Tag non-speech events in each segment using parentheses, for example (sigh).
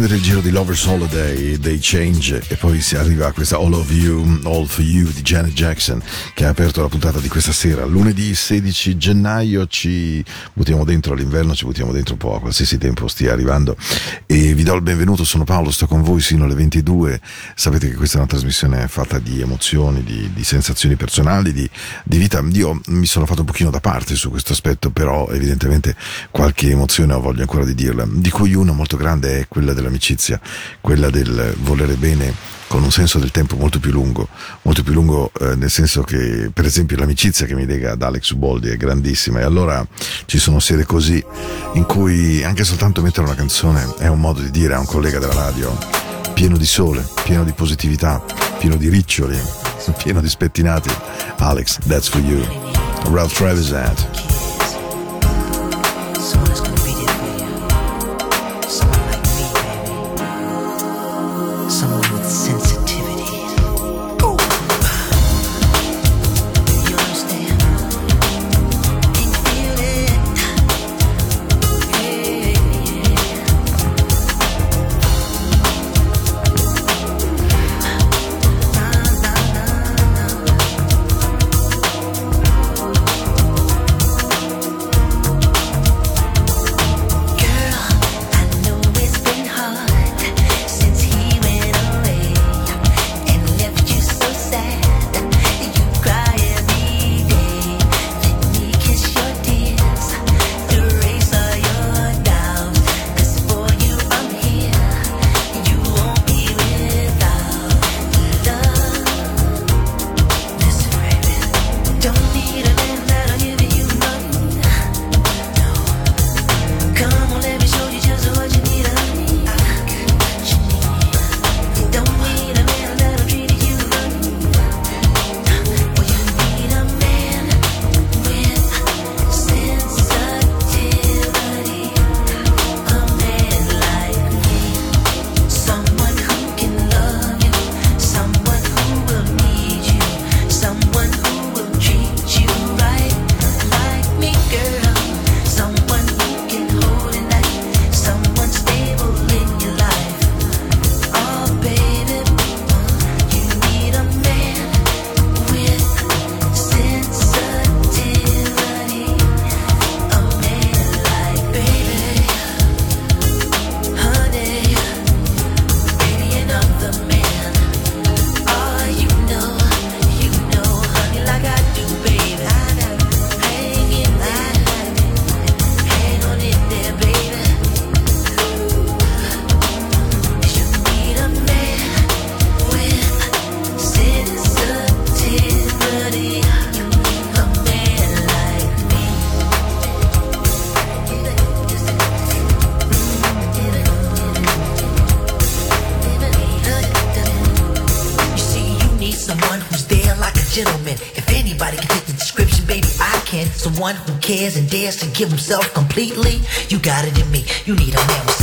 prendere il giro di Lover's Holiday dei Change e poi si arriva a questa All of You, All for You di Janet Jackson che ha aperto la puntata di questa sera. Lunedì 16 gennaio ci buttiamo dentro all'inverno, ci buttiamo dentro un po' a qualsiasi tempo stia arrivando e vi do il benvenuto, sono Paolo, sto con voi sino alle 22. Sapete che questa è una trasmissione fatta di emozioni, di, di sensazioni personali, di, di vita. Io mi sono fatto un pochino da parte su questo aspetto, però evidentemente qualche emozione ho voglia ancora di dirla, di cui una molto grande è quella dell'amicizia, quella del volere bene con un senso del tempo molto più lungo, molto più lungo eh, nel senso che per esempio l'amicizia che mi lega ad Alex Uboldi è grandissima e allora ci sono sere così in cui anche soltanto mettere una canzone è un modo di dire a un collega della radio pieno di sole, pieno di positività, pieno di riccioli, (laughs) pieno di spettinati. Alex, that's for you. Ralph Trevisant. Cares and dares to give himself completely. You got it in me. You need a man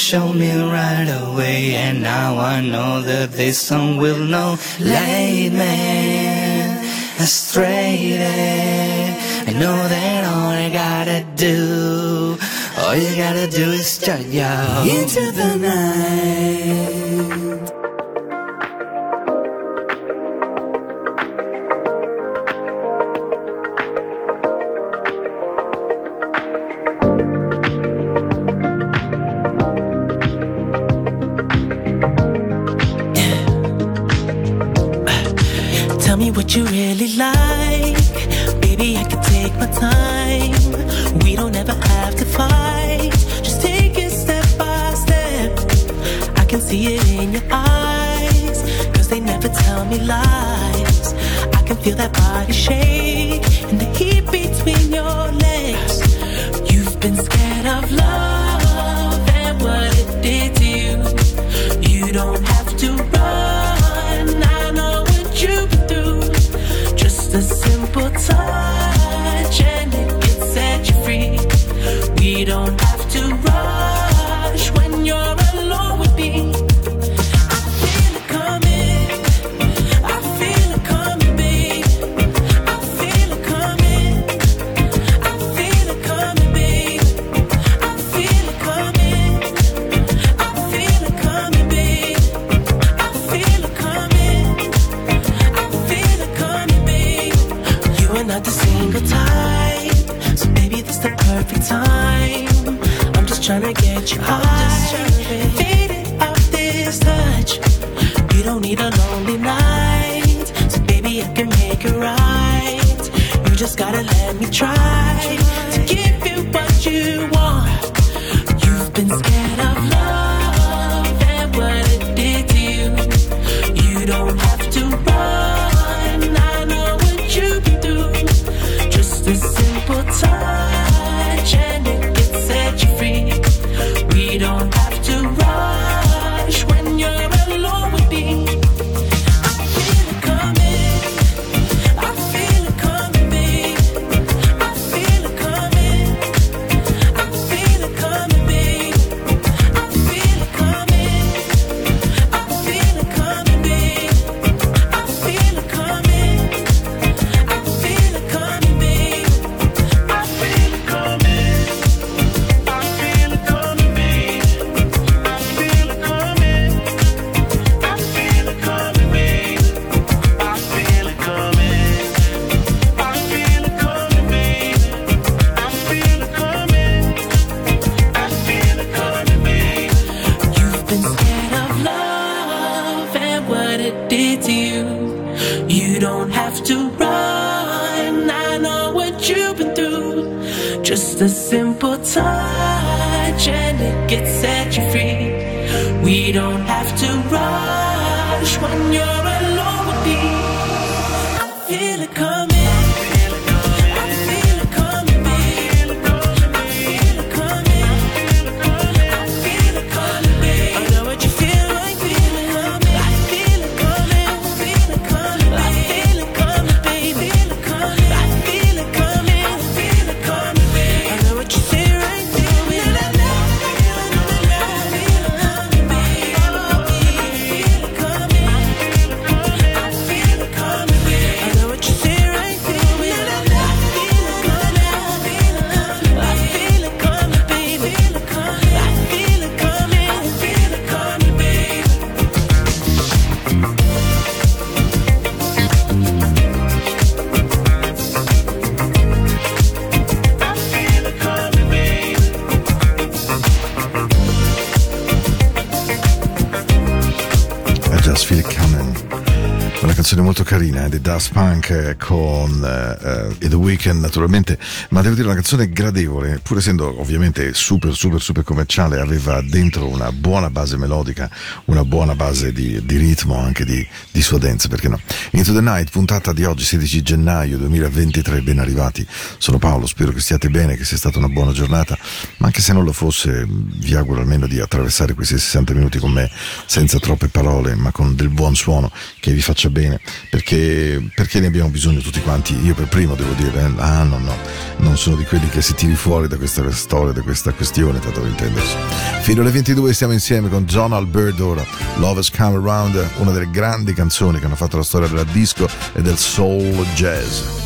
Show me right away And now I know that this song will not lead me astray. I know that all I gotta do All you gotta do is turn your Into the night. really like. Baby, I can take my time. We don't ever have to fight. Just take it step by step. I can see it in your eyes. Cause they never tell me lies. I can feel that body shake and the heat between your I'm this touch. You don't need a lonely night, so baby I can make it right. You just gotta let me try. di Daft Punk eh, con eh, eh, The Weeknd naturalmente, ma devo dire una canzone gradevole, pur essendo ovviamente super super super commerciale, aveva dentro una buona base melodica, una buona base di, di ritmo, anche di, di sua dance, perché no? Into the Night, puntata di oggi 16 gennaio 2023, ben arrivati, sono Paolo, spero che stiate bene, che sia stata una buona giornata, ma anche se non lo fosse, vi auguro almeno di attraversare questi 60 minuti con me senza troppe parole, ma con del buon suono che vi faccia bene, perché, perché ne abbiamo bisogno tutti quanti. Io per primo devo dire, eh, ah no, no, non sono di quelli che si tiri fuori da questa storia, da questa questione, tanto per intendersi. Fino alle 22 stiamo insieme con John Alberto, ora Love Has Come Around, una delle grandi canzoni che hanno fatto la storia della disco e del soul jazz.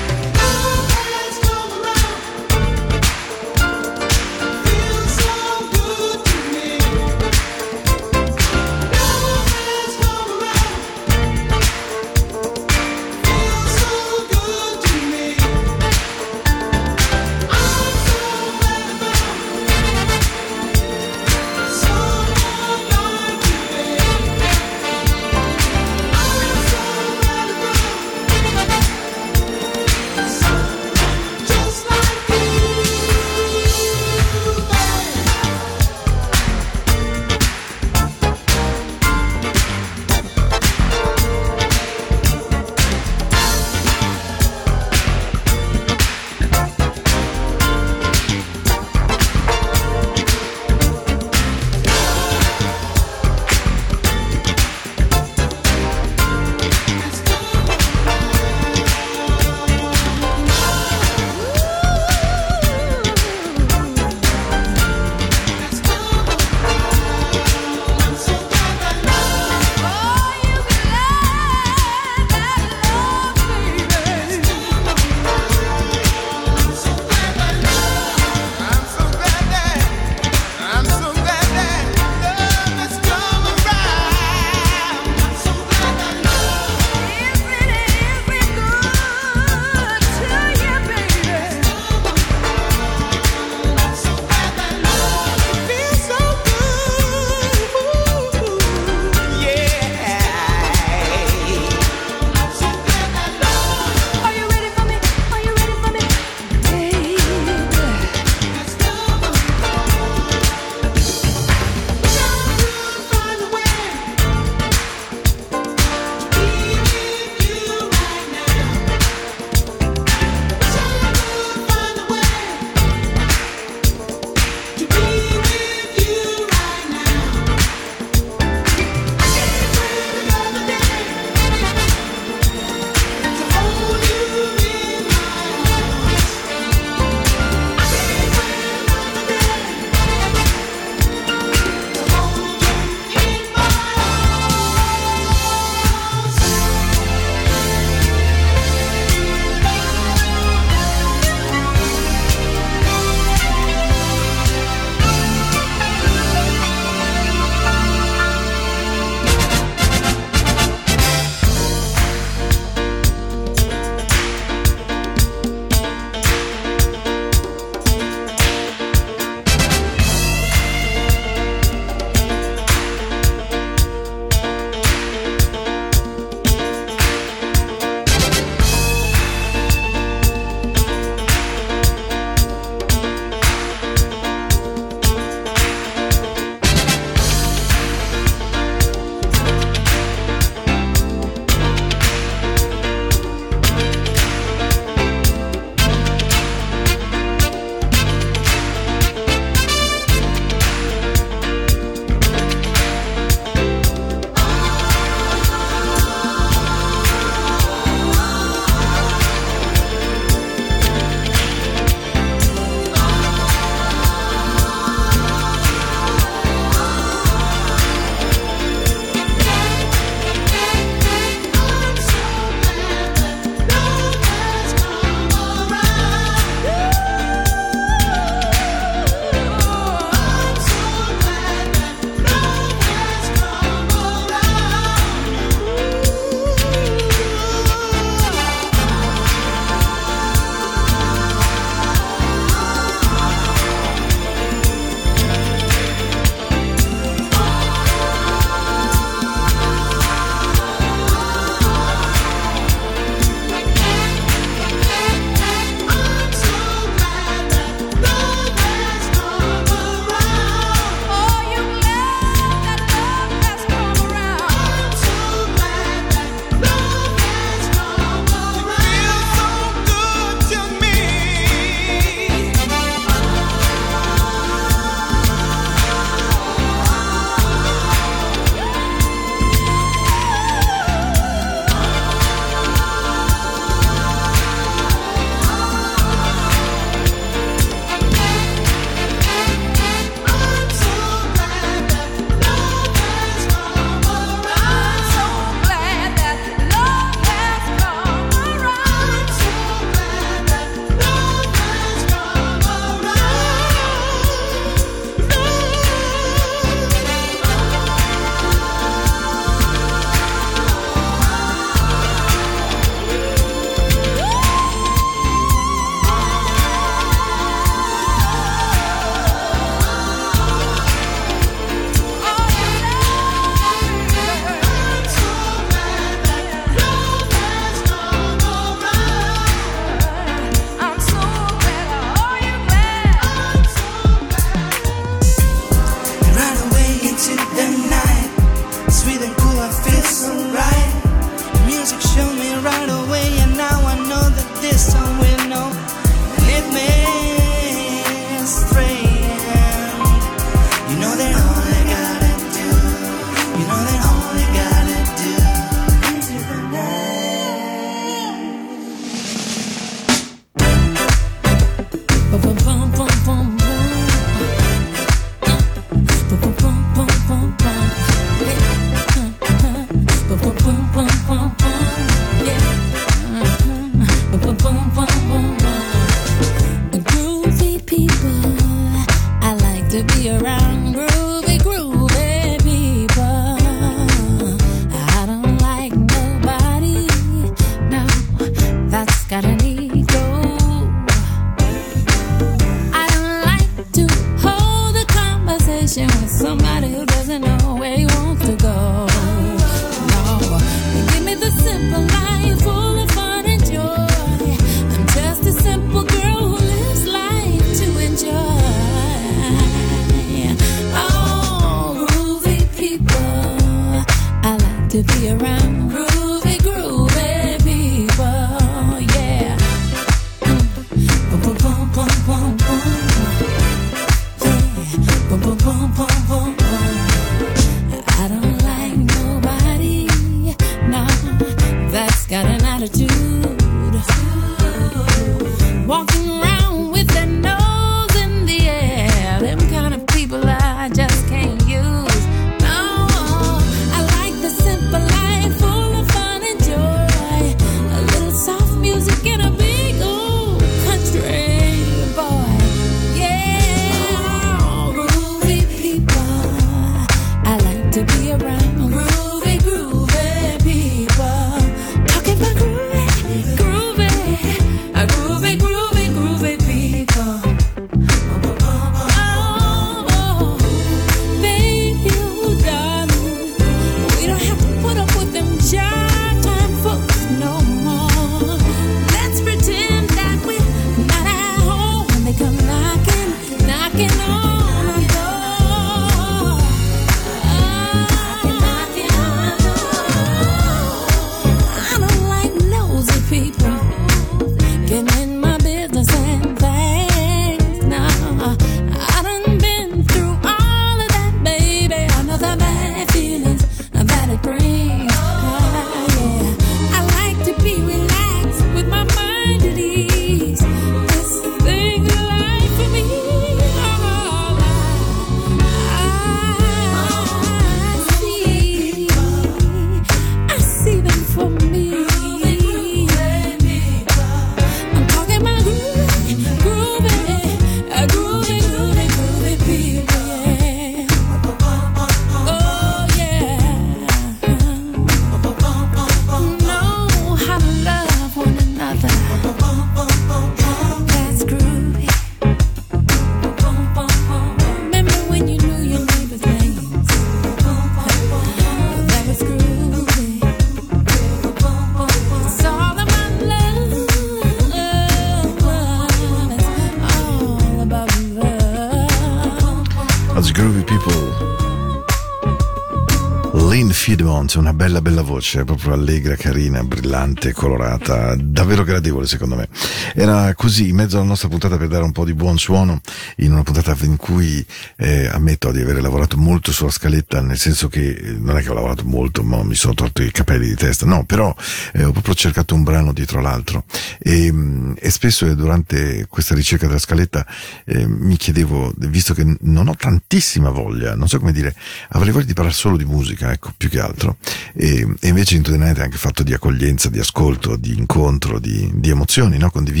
Fiedmont, una bella bella voce, proprio allegra, carina, brillante, colorata, davvero gradevole secondo me. Era così in mezzo alla nostra puntata per dare un po' di buon suono, in una puntata in cui eh, ammetto di aver lavorato molto sulla scaletta, nel senso che eh, non è che ho lavorato molto, ma mi sono tolto i capelli di testa, no, però eh, ho proprio cercato un brano dietro l'altro e, mh, e spesso eh, durante questa ricerca della scaletta eh, mi chiedevo, visto che non ho tantissima voglia, non so come dire, avrei voglia di parlare solo di musica, ecco, più che altro, e, e invece the Night è anche fatto di accoglienza, di ascolto, di incontro, di, di emozioni, no? condivise.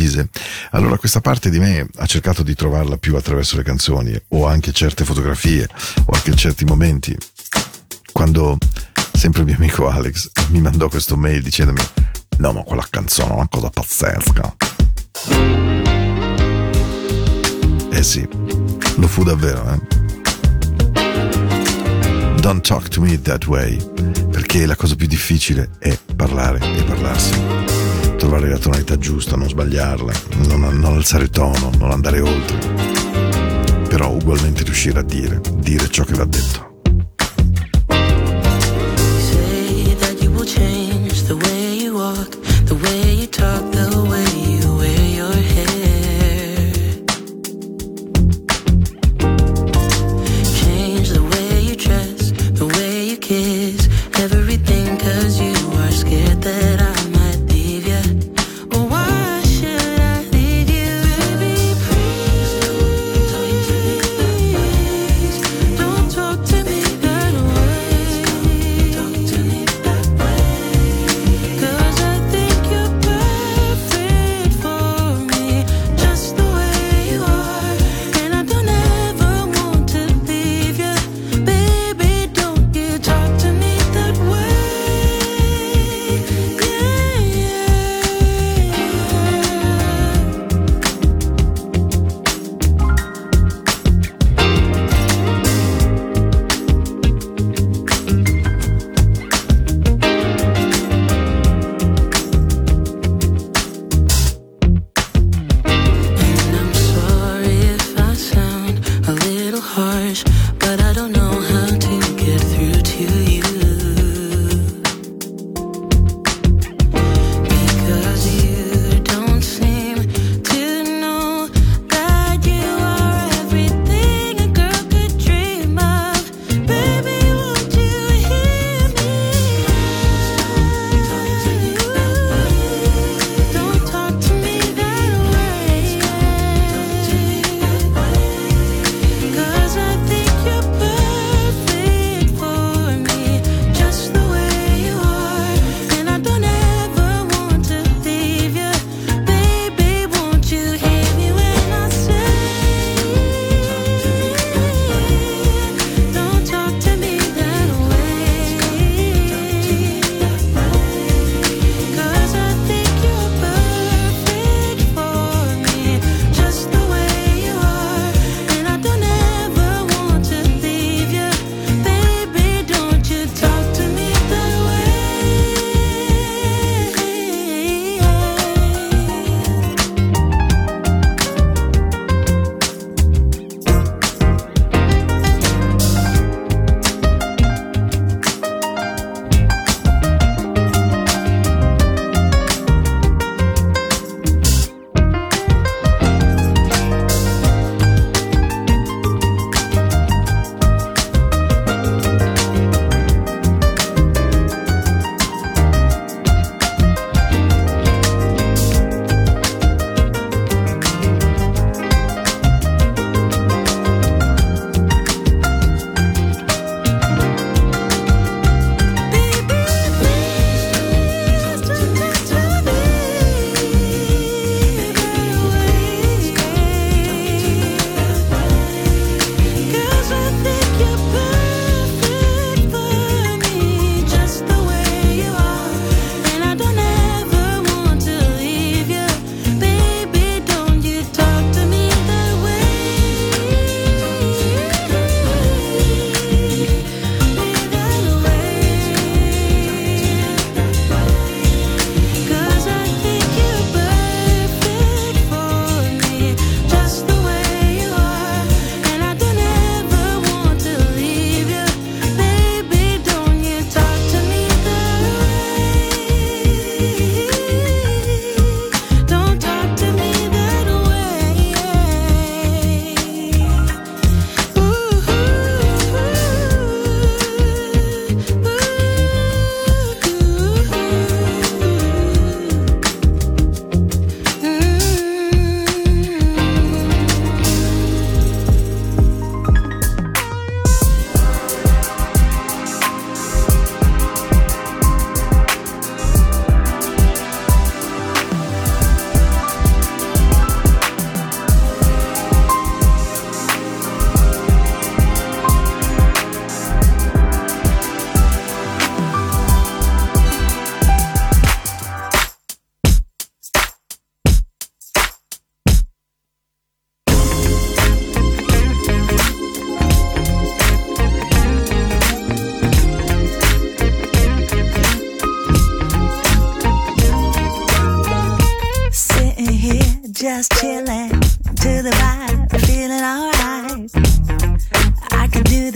Allora questa parte di me ha cercato di trovarla più attraverso le canzoni o anche certe fotografie o anche certi momenti. Quando sempre il mio amico Alex mi mandò questo mail dicendomi no ma quella canzone è una cosa pazzesca. Eh sì, lo fu davvero, eh. Don't talk to me that way, perché la cosa più difficile è parlare e parlarsi. Trovare la tonalità giusta, non sbagliarla, non, non alzare tono, non andare oltre. Però ugualmente riuscire a dire, dire ciò che va detto. say that you will change the way you walk, the way you talk, the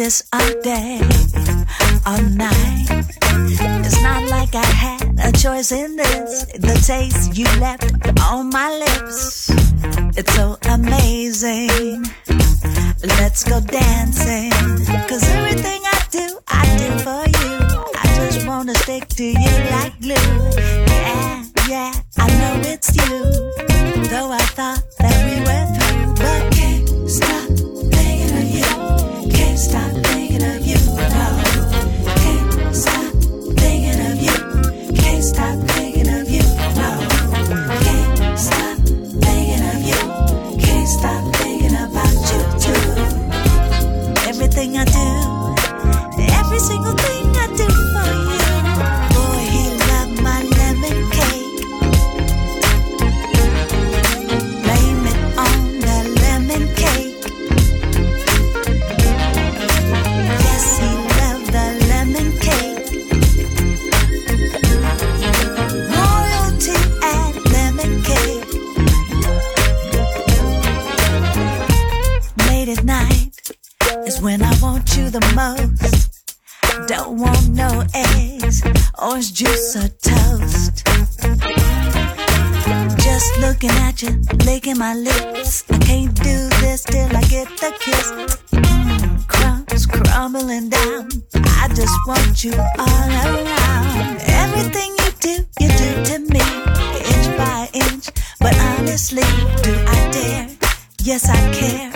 this a day, a night. It's not like I had a choice in this. The taste you left on my lips, it's so amazing. Let's go dancing, cause everything I do, I do for you. I just wanna stick to you like glue. Yeah, yeah, I know. You, licking my lips. I can't do this till I get the kiss. Crumbs crumbling down. I just want you all around. Everything you do, you do to me, inch by inch. But honestly, do I dare? Yes, I care.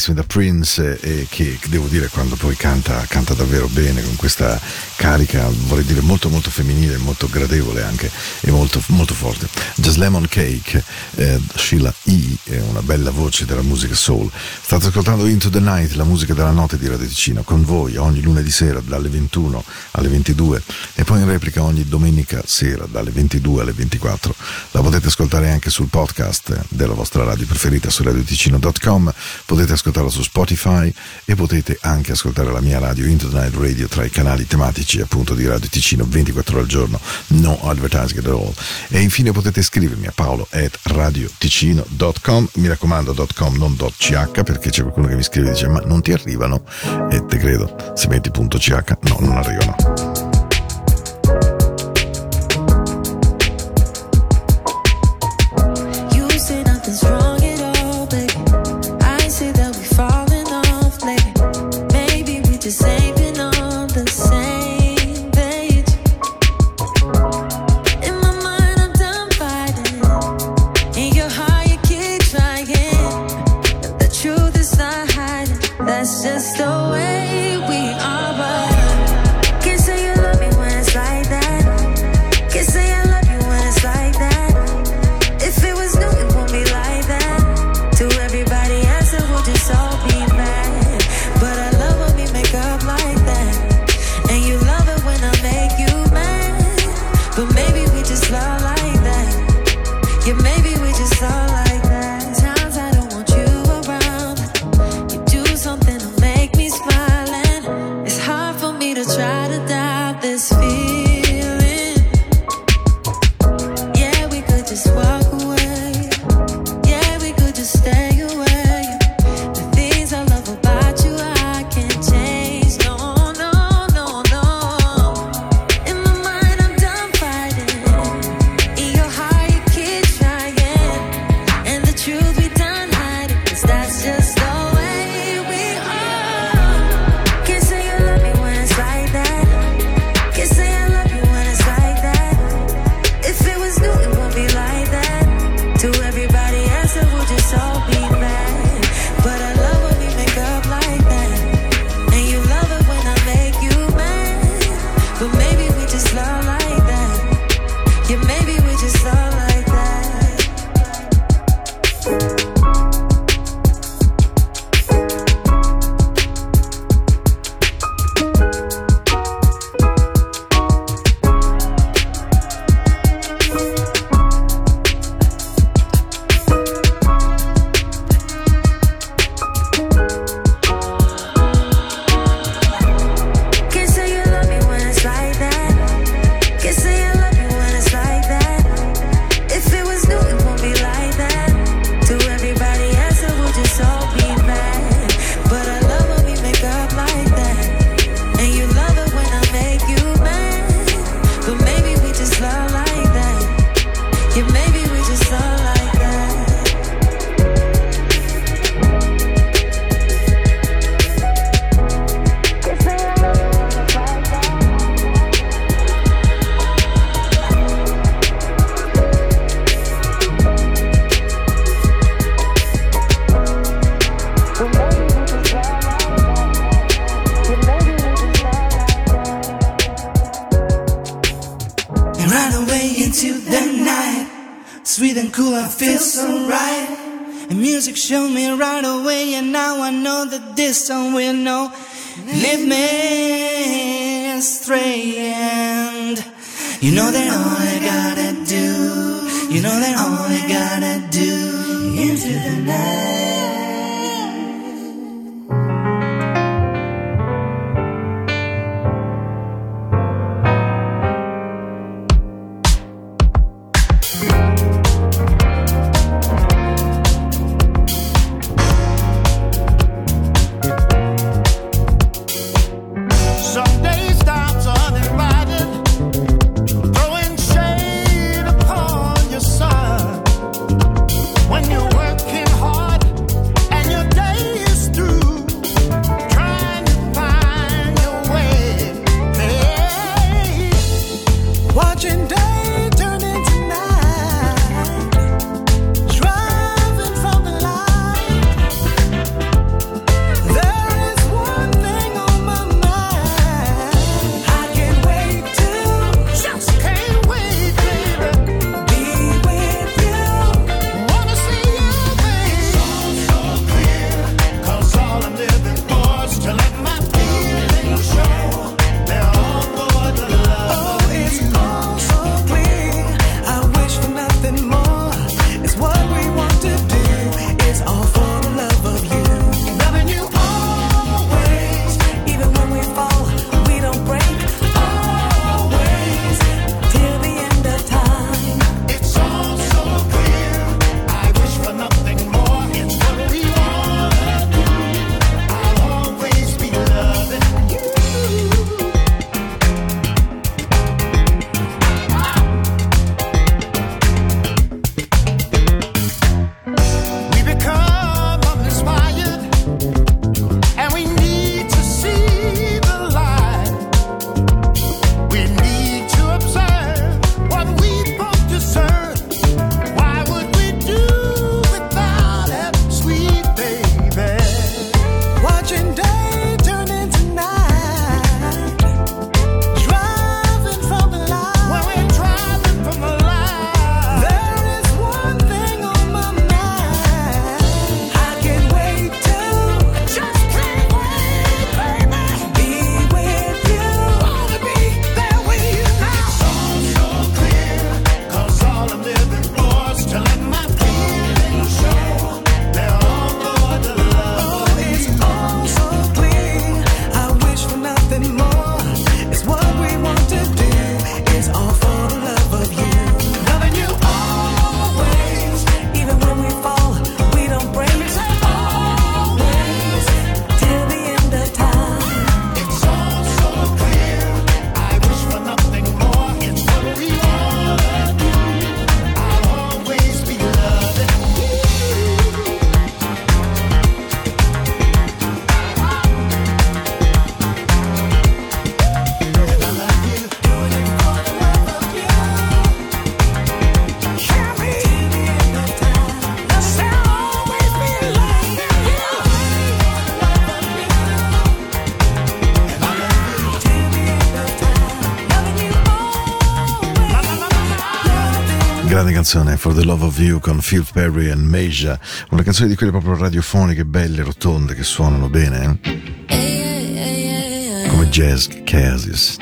Amatissime da Prince e che devo dire quando poi canta, canta davvero bene con questa carica, vorrei dire molto molto femminile, molto gradevole anche e molto, molto forte. Just Lemon Cake, eh, Sheila E., è una bella voce della musica soul. State ascoltando Into the Night, la musica della notte di Radio Ticino, con voi ogni lunedì sera dalle 21 alle 22 e poi in replica ogni domenica sera dalle 22 alle 24. La potete ascoltare anche sul podcast della vostra radio preferita su radioticino.com, potete ascoltarla su Spotify e potete anche ascoltare la mia radio Into the Night Radio tra i canali tematici appunto di Radio Ticino 24 ore al giorno, no advertising at all. E infine potete scrivermi a paolo at radioticino.com, mi raccomando .com non .ch perché c'è qualcuno che mi scrive e dice ma non ti arrivano? E te credo, se metti .ch no, non arrivano. feels so right. The music showed me right away, and now I know that this song will know. Lead me astray, and you know that all I gotta do, you know that all I gotta do into the night. grande canzone For the Love of You con Phil Perry and Meja, una canzone di quelle proprio radiofoniche, belle, rotonde, che suonano bene. Eh? eh, eh, eh Come jazz, casis.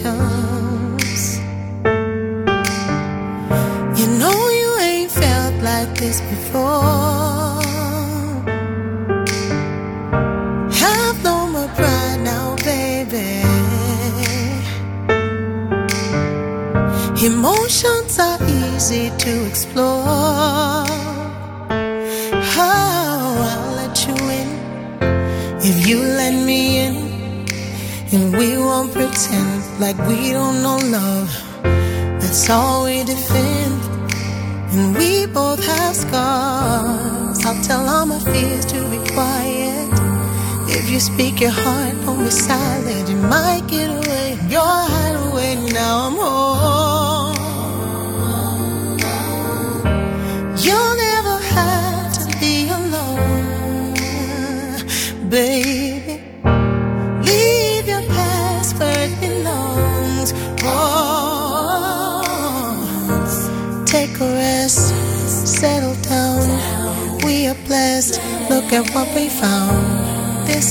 passion speak your heart, be silent. You might get away. Your hideaway. Now I'm home. You'll never have to be alone, baby. Leave your past where it take a rest, settle down. We are blessed. Look at what we found.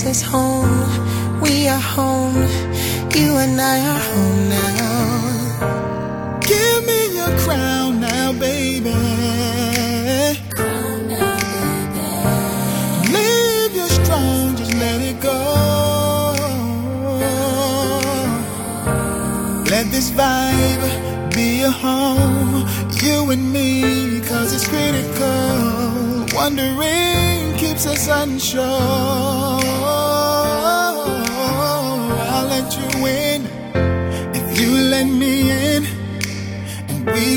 This is home. We are home. You and I are home now. Give me your crown now, baby. Live your strong, just let it go. Let this vibe be a home, you and me, cause it's critical. Wondering keeps us unsure.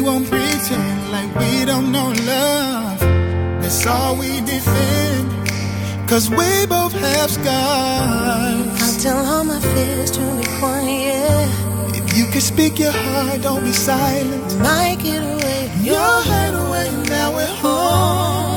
We won't pretend like we don't know love. That's all we defend. Cause we both have scars. I'll tell all my fears to be quiet. If you could speak your heart, don't be silent. Might get away. Your head away, now we're home.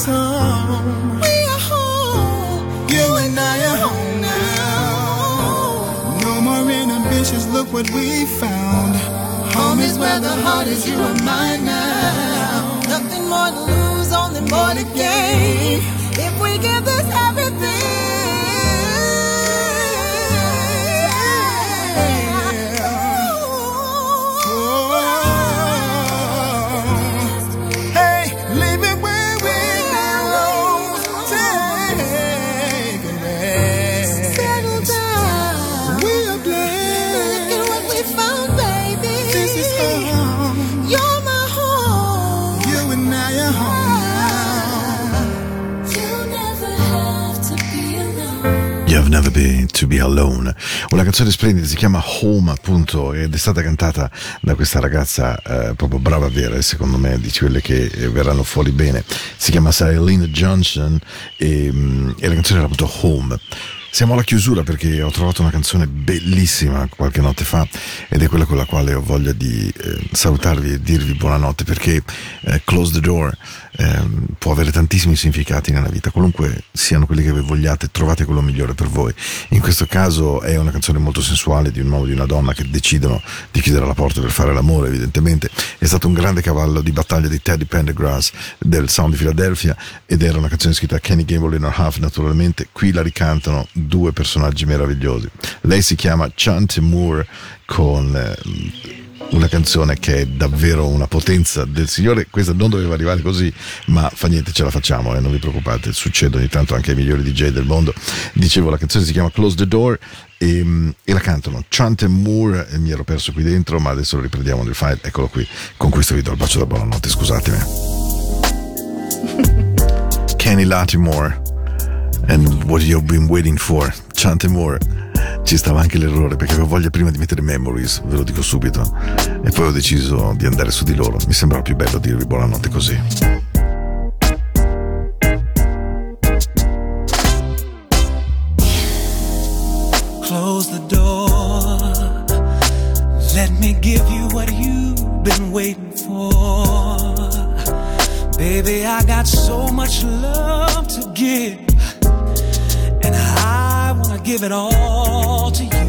Is home. We are home. You and I are home now. No more inhibitions, look what we found. Home is where the heart is, you are mine now. Nothing more to lose, only more to gain. If we give this everything. To Be Alone, una canzone splendida, si chiama Home appunto ed è stata cantata da questa ragazza eh, proprio brava vera, secondo me di quelle che eh, verranno fuori bene, si chiama Linda Johnson e, mm, e la canzone era appunto Home. Siamo alla chiusura perché ho trovato una canzone bellissima qualche notte fa ed è quella con la quale ho voglia di eh, salutarvi e dirvi buonanotte perché eh, Close the Door ehm, può avere tantissimi significati nella vita, qualunque siano quelli che voi vogliate, trovate quello migliore per voi. In questo caso è una canzone molto sensuale di un uomo e di una donna che decidono di chiudere la porta per fare l'amore, evidentemente. È stato un grande cavallo di battaglia di Teddy Pendergrass del Sound di Philadelphia ed era una canzone scritta da Kenny Gamble in Half naturalmente. Qui la ricantano due personaggi meravigliosi. Lei si chiama Chante Moore con eh, una canzone che è davvero una potenza del Signore. Questa non doveva arrivare così, ma fa niente, ce la facciamo, eh, non vi preoccupate, succede ogni tanto anche ai migliori DJ del mondo. Dicevo, la canzone si chiama Close the Door e, mm, e la cantano Chante Moore, e mi ero perso qui dentro, ma adesso lo riprendiamo nel file, eccolo qui. Con questo vi do il bacio da buonanotte, scusatemi. (laughs) Kenny Latimore and what you've been waiting for, Chante Moore ci stava anche l'errore perché avevo voglia prima di mettere Memories, ve lo dico subito, e poi ho deciso di andare su di loro. Mi sembrava più bello dirvi buonanotte così. Close the door. Let me give you what you've been waiting for. Baby, I got so much love to give. And I give it all to you.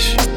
Podcast.